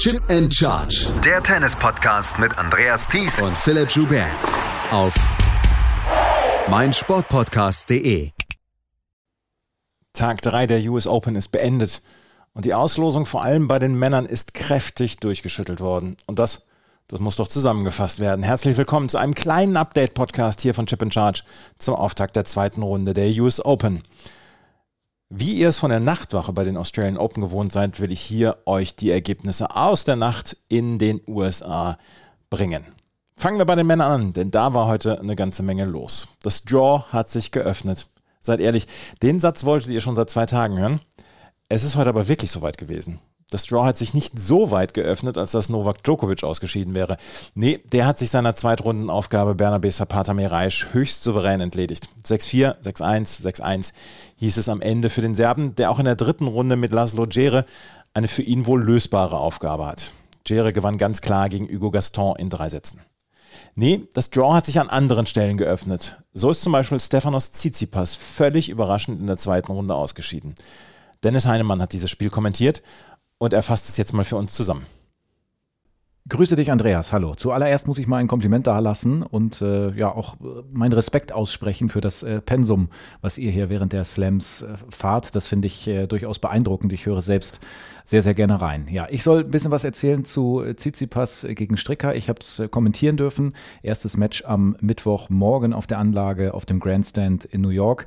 Chip and Charge. Der Tennis-Podcast mit Andreas Thies und Philipp Joubert. Auf meinsportpodcast.de. Tag 3 der US Open ist beendet. Und die Auslosung vor allem bei den Männern ist kräftig durchgeschüttelt worden. Und das, das muss doch zusammengefasst werden. Herzlich willkommen zu einem kleinen Update-Podcast hier von Chip and Charge zum Auftakt der zweiten Runde der US Open. Wie ihr es von der Nachtwache bei den Australian Open gewohnt seid, will ich hier euch die Ergebnisse aus der Nacht in den USA bringen. Fangen wir bei den Männern an, denn da war heute eine ganze Menge los. Das Draw hat sich geöffnet. Seid ehrlich, den Satz wolltet ihr schon seit zwei Tagen hören. Es ist heute aber wirklich soweit gewesen. Das Draw hat sich nicht so weit geöffnet, als dass Novak Djokovic ausgeschieden wäre. Nee, der hat sich seiner Zweitrundenaufgabe Bernabe Zapata Miraisch höchst souverän entledigt. 6-4, 6-1, 6-1 hieß es am Ende für den Serben, der auch in der dritten Runde mit Laszlo Djere eine für ihn wohl lösbare Aufgabe hat. Djere gewann ganz klar gegen Hugo Gaston in drei Sätzen. Nee, das Draw hat sich an anderen Stellen geöffnet. So ist zum Beispiel Stefanos Tsitsipas völlig überraschend in der zweiten Runde ausgeschieden. Dennis Heinemann hat dieses Spiel kommentiert und er fasst es jetzt mal für uns zusammen. Grüße dich, Andreas. Hallo. Zuallererst muss ich mal ein Kompliment dalassen und äh, ja auch äh, meinen Respekt aussprechen für das äh, Pensum, was ihr hier während der Slams äh, fahrt. Das finde ich äh, durchaus beeindruckend. Ich höre selbst sehr, sehr gerne rein. Ja, ich soll ein bisschen was erzählen zu äh, Tsitsipas gegen Stricker. Ich habe es kommentieren dürfen. Erstes Match am Mittwochmorgen auf der Anlage auf dem Grandstand in New York.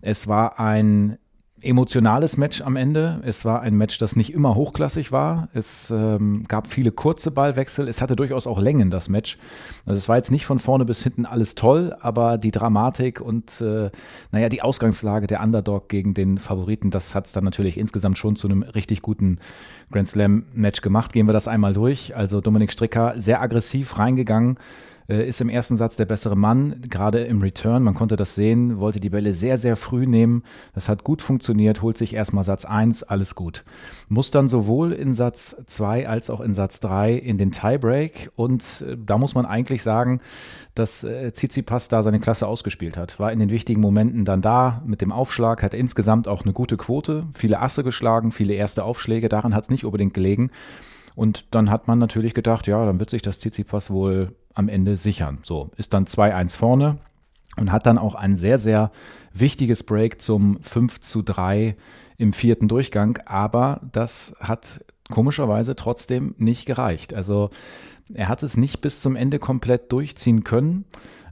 Es war ein emotionales Match am Ende. Es war ein Match, das nicht immer hochklassig war. Es ähm, gab viele kurze Ballwechsel. Es hatte durchaus auch Längen, das Match. Also es war jetzt nicht von vorne bis hinten alles toll, aber die Dramatik und äh, naja, die Ausgangslage der Underdog gegen den Favoriten, das hat es dann natürlich insgesamt schon zu einem richtig guten Grand Slam-Match gemacht. Gehen wir das einmal durch. Also Dominik Stricker sehr aggressiv reingegangen ist im ersten Satz der bessere Mann, gerade im Return. Man konnte das sehen, wollte die Bälle sehr, sehr früh nehmen. Das hat gut funktioniert, holt sich erstmal Satz 1, alles gut. Muss dann sowohl in Satz 2 als auch in Satz 3 in den Tiebreak und äh, da muss man eigentlich sagen, dass äh, Tsitsipas da seine Klasse ausgespielt hat. War in den wichtigen Momenten dann da mit dem Aufschlag, hat insgesamt auch eine gute Quote, viele Asse geschlagen, viele erste Aufschläge, daran hat es nicht unbedingt gelegen. Und dann hat man natürlich gedacht, ja, dann wird sich das Tsitsipas wohl am Ende sichern. So, ist dann 2-1 vorne und hat dann auch ein sehr, sehr wichtiges Break zum 5 zu 3 im vierten Durchgang. Aber das hat komischerweise trotzdem nicht gereicht. Also er hat es nicht bis zum Ende komplett durchziehen können.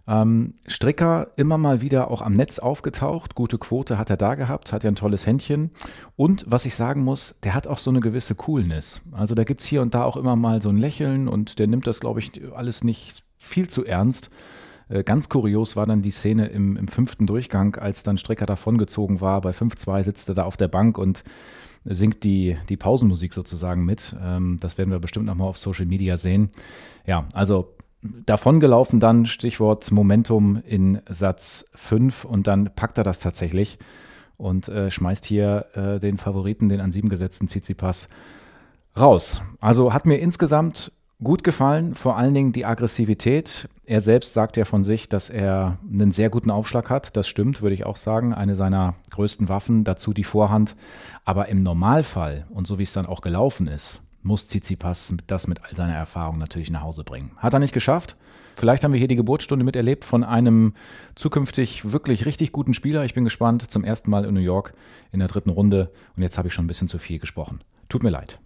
Ähm, Stricker immer mal wieder auch am Netz aufgetaucht. Gute Quote hat er da gehabt, hat ja ein tolles Händchen. Und was ich sagen muss, der hat auch so eine gewisse Coolness. Also da gibt es hier und da auch immer mal so ein Lächeln und der nimmt das, glaube ich, alles nicht viel zu ernst. Äh, ganz kurios war dann die Szene im, im fünften Durchgang, als dann Stricker davongezogen war. Bei 5-2 sitzt er da auf der Bank und singt die, die Pausenmusik sozusagen mit. Ähm, das werden wir bestimmt nochmal auf Social Media sehen. Ja, also davongelaufen dann, Stichwort Momentum in Satz 5 und dann packt er das tatsächlich und äh, schmeißt hier äh, den Favoriten, den an 7 gesetzten Tsitsipas, raus. Also hat mir insgesamt gut gefallen, vor allen Dingen die Aggressivität. Er selbst sagt ja von sich, dass er einen sehr guten Aufschlag hat. Das stimmt, würde ich auch sagen. Eine seiner größten Waffen, dazu die Vorhand. Aber im Normalfall und so wie es dann auch gelaufen ist, muss Tsitsipas das mit all seiner Erfahrung natürlich nach Hause bringen. Hat er nicht geschafft. Vielleicht haben wir hier die Geburtsstunde miterlebt von einem zukünftig wirklich richtig guten Spieler. Ich bin gespannt. Zum ersten Mal in New York in der dritten Runde. Und jetzt habe ich schon ein bisschen zu viel gesprochen. Tut mir leid.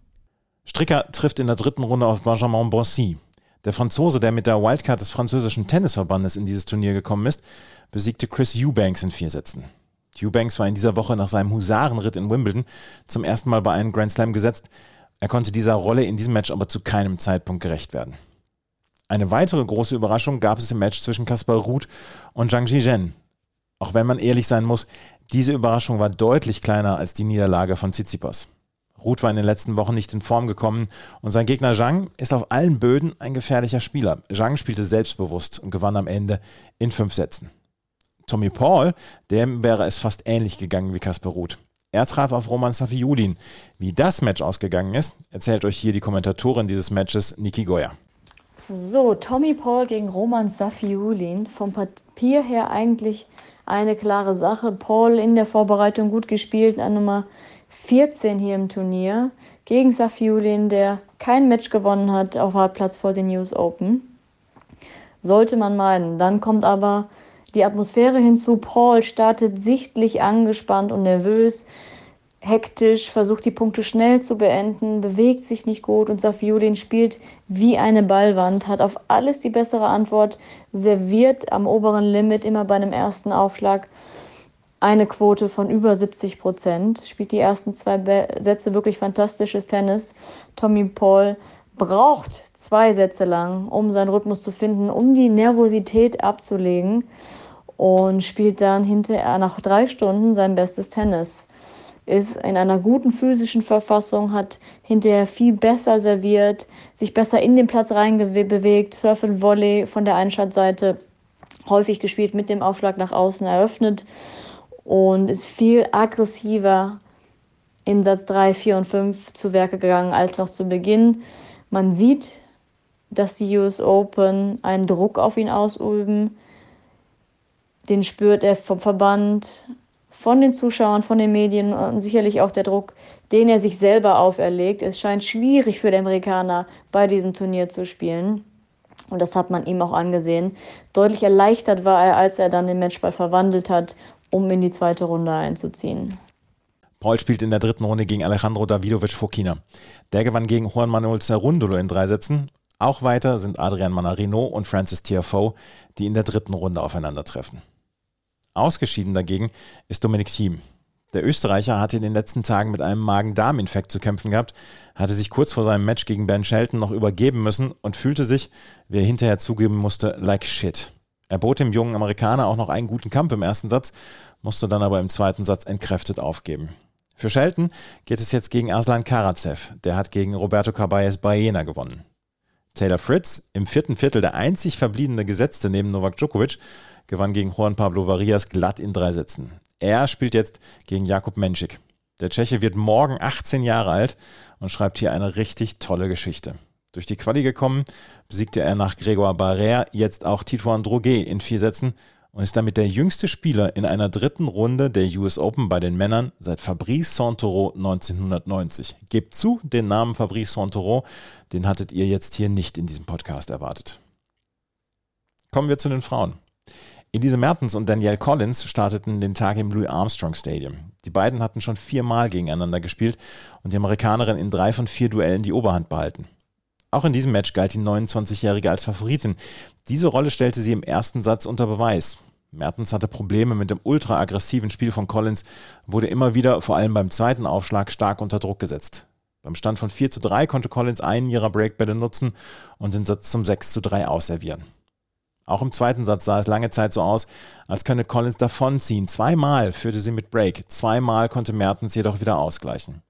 Stricker trifft in der dritten Runde auf Benjamin Bonsi. Der Franzose, der mit der Wildcard des französischen Tennisverbandes in dieses Turnier gekommen ist, besiegte Chris Eubanks in vier Sätzen. Eubanks war in dieser Woche nach seinem Husarenritt in Wimbledon zum ersten Mal bei einem Grand Slam gesetzt. Er konnte dieser Rolle in diesem Match aber zu keinem Zeitpunkt gerecht werden. Eine weitere große Überraschung gab es im Match zwischen Kaspar Ruth und Zhang Zhizhen. Auch wenn man ehrlich sein muss, diese Überraschung war deutlich kleiner als die Niederlage von Tsitsipas. Ruth war in den letzten Wochen nicht in Form gekommen und sein Gegner Zhang ist auf allen Böden ein gefährlicher Spieler. Zhang spielte selbstbewusst und gewann am Ende in fünf Sätzen. Tommy Paul, dem wäre es fast ähnlich gegangen wie Kaspar Ruth. Er traf auf Roman Safiulin. Wie das Match ausgegangen ist, erzählt euch hier die Kommentatorin dieses Matches, Niki Goya. So, Tommy Paul gegen Roman Safiulin. Vom Papier her eigentlich eine klare Sache. Paul in der Vorbereitung gut gespielt, an Nummer 14 hier im Turnier. gegen Safiulin, der kein Match gewonnen hat auf Hartplatz vor den News Open. Sollte man meinen. Dann kommt aber die Atmosphäre hinzu. Paul startet sichtlich angespannt und nervös, hektisch, versucht die Punkte schnell zu beenden, bewegt sich nicht gut und Safiulin spielt wie eine Ballwand, hat auf alles die bessere Antwort, serviert am oberen Limit immer bei einem ersten Aufschlag eine Quote von über 70 Prozent, spielt die ersten zwei Sätze wirklich fantastisches Tennis. Tommy Paul braucht zwei Sätze lang, um seinen Rhythmus zu finden, um die Nervosität abzulegen und spielt dann hinterher nach drei Stunden sein bestes Tennis. Ist in einer guten physischen Verfassung, hat hinterher viel besser serviert, sich besser in den Platz reinbewegt, Surf and Volley von der Einschaltseite häufig gespielt mit dem Aufschlag nach außen eröffnet und ist viel aggressiver in Satz 3, 4 und 5 zu Werke gegangen als noch zu Beginn. Man sieht, dass die US Open einen Druck auf ihn ausüben. Den spürt er vom Verband, von den Zuschauern, von den Medien und sicherlich auch der Druck, den er sich selber auferlegt. Es scheint schwierig für den Amerikaner bei diesem Turnier zu spielen. Und das hat man ihm auch angesehen. Deutlich erleichtert war er, als er dann den Matchball verwandelt hat um in die zweite Runde einzuziehen. Paul spielt in der dritten Runde gegen Alejandro Davidovic Fokina. Der gewann gegen Juan Manuel Cerundolo in drei Sätzen. Auch weiter sind Adrian Manarino und Francis Tiafoe, die in der dritten Runde aufeinandertreffen. Ausgeschieden dagegen ist Dominik Thiem. Der Österreicher hatte in den letzten Tagen mit einem Magen-Darm-Infekt zu kämpfen gehabt, hatte sich kurz vor seinem Match gegen Ben Shelton noch übergeben müssen und fühlte sich, wie er hinterher zugeben musste, like shit. Er bot dem jungen Amerikaner auch noch einen guten Kampf im ersten Satz, musste dann aber im zweiten Satz entkräftet aufgeben. Für Shelton geht es jetzt gegen Aslan Karatsev. Der hat gegen Roberto Caballes Baena gewonnen. Taylor Fritz, im vierten Viertel der einzig verbliebene Gesetzte neben Novak Djokovic, gewann gegen Juan Pablo Varias glatt in drei Sätzen. Er spielt jetzt gegen Jakub Menschik. Der Tscheche wird morgen 18 Jahre alt und schreibt hier eine richtig tolle Geschichte. Durch die Quali gekommen, besiegte er nach Grégoire Barrère jetzt auch Titouan Droguet in vier Sätzen und ist damit der jüngste Spieler in einer dritten Runde der US Open bei den Männern seit Fabrice Santoro 1990. Gebt zu, den Namen Fabrice Santoro, den hattet ihr jetzt hier nicht in diesem Podcast erwartet. Kommen wir zu den Frauen. Elise Mertens und Danielle Collins starteten den Tag im Louis Armstrong Stadium. Die beiden hatten schon viermal gegeneinander gespielt und die Amerikanerin in drei von vier Duellen die Oberhand behalten. Auch in diesem Match galt die 29-Jährige als Favoritin. Diese Rolle stellte sie im ersten Satz unter Beweis. Mertens hatte Probleme mit dem ultra-aggressiven Spiel von Collins, wurde immer wieder, vor allem beim zweiten Aufschlag, stark unter Druck gesetzt. Beim Stand von 4 zu 3 konnte Collins einen ihrer Breakbälle nutzen und den Satz zum 6 zu 3 ausservieren. Auch im zweiten Satz sah es lange Zeit so aus, als könne Collins davonziehen. Zweimal führte sie mit Break, zweimal konnte Mertens jedoch wieder ausgleichen.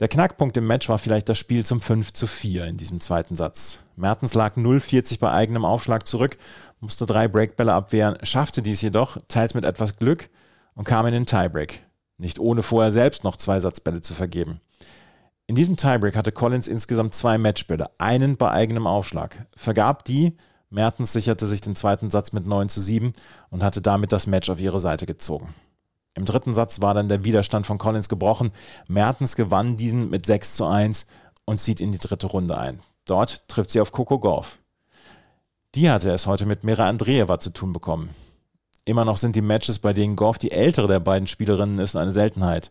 Der Knackpunkt im Match war vielleicht das Spiel zum 5 zu 4 in diesem zweiten Satz. Mertens lag 0,40 bei eigenem Aufschlag zurück, musste drei Breakbälle abwehren, schaffte dies jedoch, teils mit etwas Glück, und kam in den Tiebreak. Nicht ohne vorher selbst noch zwei Satzbälle zu vergeben. In diesem Tiebreak hatte Collins insgesamt zwei Matchbälle, einen bei eigenem Aufschlag. Vergab die, Mertens sicherte sich den zweiten Satz mit 9 zu 7 und hatte damit das Match auf ihre Seite gezogen. Im dritten Satz war dann der Widerstand von Collins gebrochen. Mertens gewann diesen mit 6 zu 1 und zieht in die dritte Runde ein. Dort trifft sie auf Coco Golf. Die hatte es heute mit Mira Andreeva zu tun bekommen. Immer noch sind die Matches, bei denen Golf die ältere der beiden Spielerinnen ist, eine Seltenheit.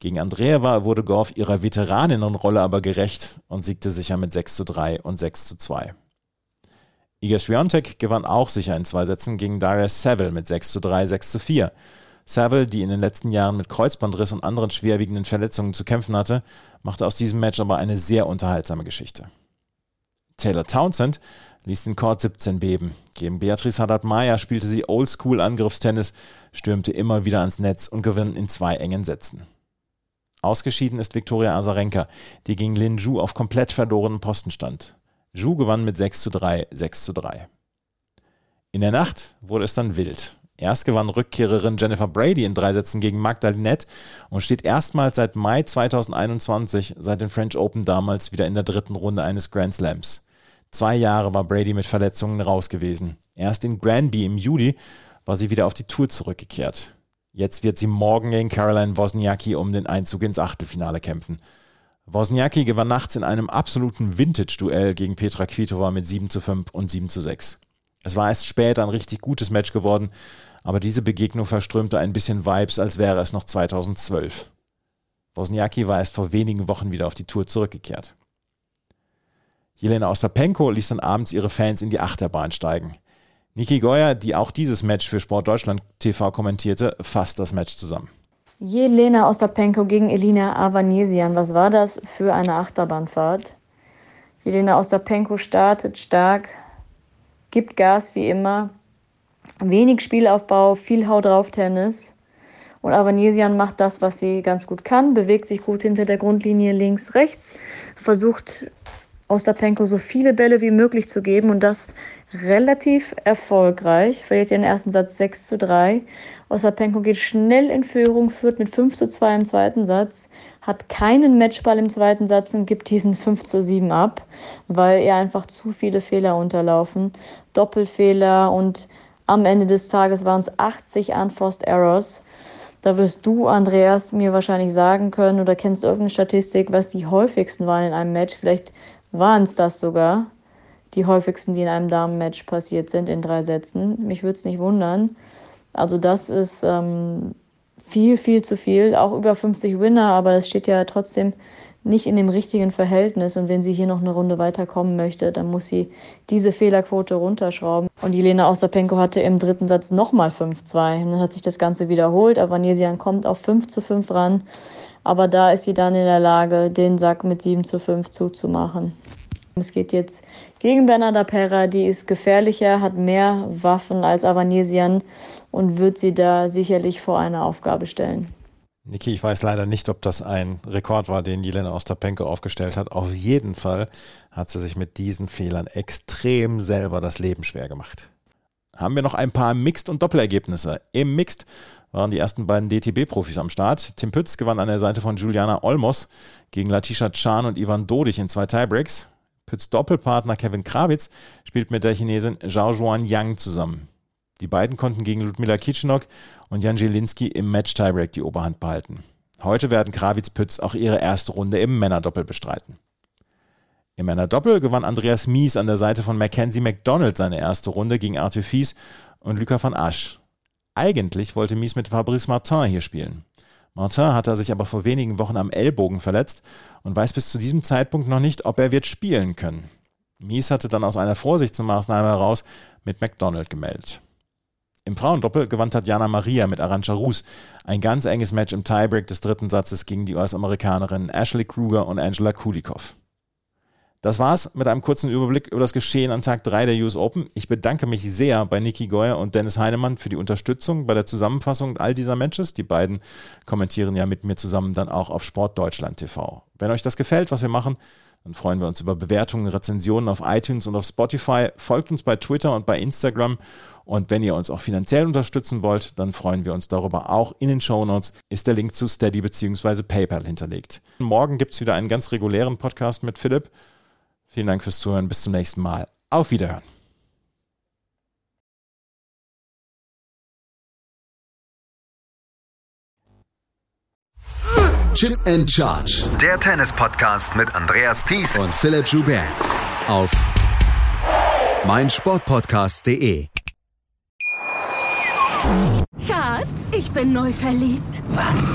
Gegen Andreeva wurde Golf ihrer Veteraninnenrolle aber gerecht und siegte sicher mit 6 zu 3 und 6 zu 2. Iga Swiatek gewann auch sicher in zwei Sätzen gegen Darius Seville mit 6 zu 3, 6 zu 4. Saville, die in den letzten Jahren mit Kreuzbandriss und anderen schwerwiegenden Verletzungen zu kämpfen hatte, machte aus diesem Match aber eine sehr unterhaltsame Geschichte. Taylor Townsend ließ den Court 17 beben. Gegen Beatrice Haddad-Meyer spielte sie Oldschool-Angriffstennis, stürmte immer wieder ans Netz und gewann in zwei engen Sätzen. Ausgeschieden ist Viktoria Azarenka, die gegen Lin Zhu auf komplett verlorenen Posten stand. Zhu gewann mit 6 zu 3, 6 zu 3. In der Nacht wurde es dann wild. Erst gewann Rückkehrerin Jennifer Brady in drei Sätzen gegen Magdalinette und steht erstmals seit Mai 2021, seit den French Open damals, wieder in der dritten Runde eines Grand Slams. Zwei Jahre war Brady mit Verletzungen raus gewesen. Erst in Granby im Juli war sie wieder auf die Tour zurückgekehrt. Jetzt wird sie morgen gegen Caroline Wozniacki um den Einzug ins Achtelfinale kämpfen. Wozniacki gewann nachts in einem absoluten Vintage-Duell gegen Petra Kvitova mit 7 zu 5 und 7 zu 6. Es war erst später ein richtig gutes Match geworden, aber diese Begegnung verströmte ein bisschen Vibes, als wäre es noch 2012. Wozniacki war erst vor wenigen Wochen wieder auf die Tour zurückgekehrt. Jelena Ostapenko ließ dann abends ihre Fans in die Achterbahn steigen. Niki Goyer, die auch dieses Match für Sport Deutschland TV kommentierte, fasst das Match zusammen. Jelena Ostapenko gegen Elina Avanesian. Was war das für eine Achterbahnfahrt? Jelena Ostapenko startet stark, gibt Gas wie immer, wenig Spielaufbau, viel Hau drauf Tennis. Und Avanesian macht das, was sie ganz gut kann, bewegt sich gut hinter der Grundlinie links, rechts, versucht Ostapenko so viele Bälle wie möglich zu geben und das relativ erfolgreich. Verliert den ersten Satz 6 zu 3. Ostapenko geht schnell in Führung, führt mit 5 zu 2 im zweiten Satz, hat keinen Matchball im zweiten Satz und gibt diesen 5 zu 7 ab, weil ihr einfach zu viele Fehler unterlaufen. Doppelfehler und am Ende des Tages waren es 80 Unforced Errors. Da wirst du, Andreas, mir wahrscheinlich sagen können oder kennst irgendeine Statistik, was die häufigsten waren in einem Match. Vielleicht waren es das sogar, die häufigsten, die in einem Damenmatch passiert sind in drei Sätzen. Mich würde es nicht wundern. Also das ist ähm, viel, viel zu viel. Auch über 50 Winner, aber es steht ja trotzdem nicht in dem richtigen Verhältnis. Und wenn sie hier noch eine Runde weiterkommen möchte, dann muss sie diese Fehlerquote runterschrauben. Und Jelena Ostapenko hatte im dritten Satz nochmal 5-2. Und dann hat sich das Ganze wiederholt. Avanesian kommt auf 5 zu 5 ran. Aber da ist sie dann in der Lage, den Sack mit 7 zu 5 zuzumachen. Es geht jetzt gegen Bernarda Pera, die ist gefährlicher, hat mehr Waffen als Avanesian und wird sie da sicherlich vor eine Aufgabe stellen. Niki, ich weiß leider nicht, ob das ein Rekord war, den Jelena Ostapenko aufgestellt hat. Auf jeden Fall hat sie sich mit diesen Fehlern extrem selber das Leben schwer gemacht. Haben wir noch ein paar Mixed- und Doppelergebnisse. Im Mixed waren die ersten beiden DTB-Profis am Start. Tim Pütz gewann an der Seite von Juliana Olmos gegen Latisha Chan und Ivan Dodig in zwei Tiebreaks. Pütz Doppelpartner Kevin Krawitz spielt mit der Chinesin Zhao Juan Yang zusammen. Die beiden konnten gegen Ludmila Kitschenok und Jan Jelinski im Match-Tiebreak die Oberhand behalten. Heute werden Krawitz-Pütz auch ihre erste Runde im Männerdoppel bestreiten. Im Männerdoppel gewann Andreas Mies an der Seite von Mackenzie McDonald seine erste Runde gegen Arthur Fies und Luca van Asch. Eigentlich wollte Mies mit Fabrice Martin hier spielen. Martin hatte sich aber vor wenigen Wochen am Ellbogen verletzt und weiß bis zu diesem Zeitpunkt noch nicht, ob er wird spielen können. Mies hatte dann aus einer Vorsichtsmaßnahme heraus mit McDonald gemeldet. Im Frauendoppel gewann Tatjana Maria mit Arantxa Rus ein ganz enges Match im Tiebreak des dritten Satzes gegen die US-Amerikanerinnen Ashley Kruger und Angela Kulikov. Das war's mit einem kurzen Überblick über das Geschehen an Tag 3 der US Open. Ich bedanke mich sehr bei Niki Goyer und Dennis Heinemann für die Unterstützung bei der Zusammenfassung all dieser Matches. Die beiden kommentieren ja mit mir zusammen dann auch auf Sport Deutschland TV. Wenn euch das gefällt, was wir machen, dann freuen wir uns über Bewertungen, Rezensionen auf iTunes und auf Spotify. Folgt uns bei Twitter und bei Instagram. Und wenn ihr uns auch finanziell unterstützen wollt, dann freuen wir uns darüber auch. In den Show Notes ist der Link zu Steady bzw. PayPal hinterlegt. Morgen gibt es wieder einen ganz regulären Podcast mit Philipp. Vielen Dank fürs Zuhören. Bis zum nächsten Mal. Auf Wiederhören. Chip and Charge. Der Tennis-Podcast mit Andreas Thies und Philipp Joubert. Auf meinsportpodcast.de. Schatz, ich bin neu verliebt. Was?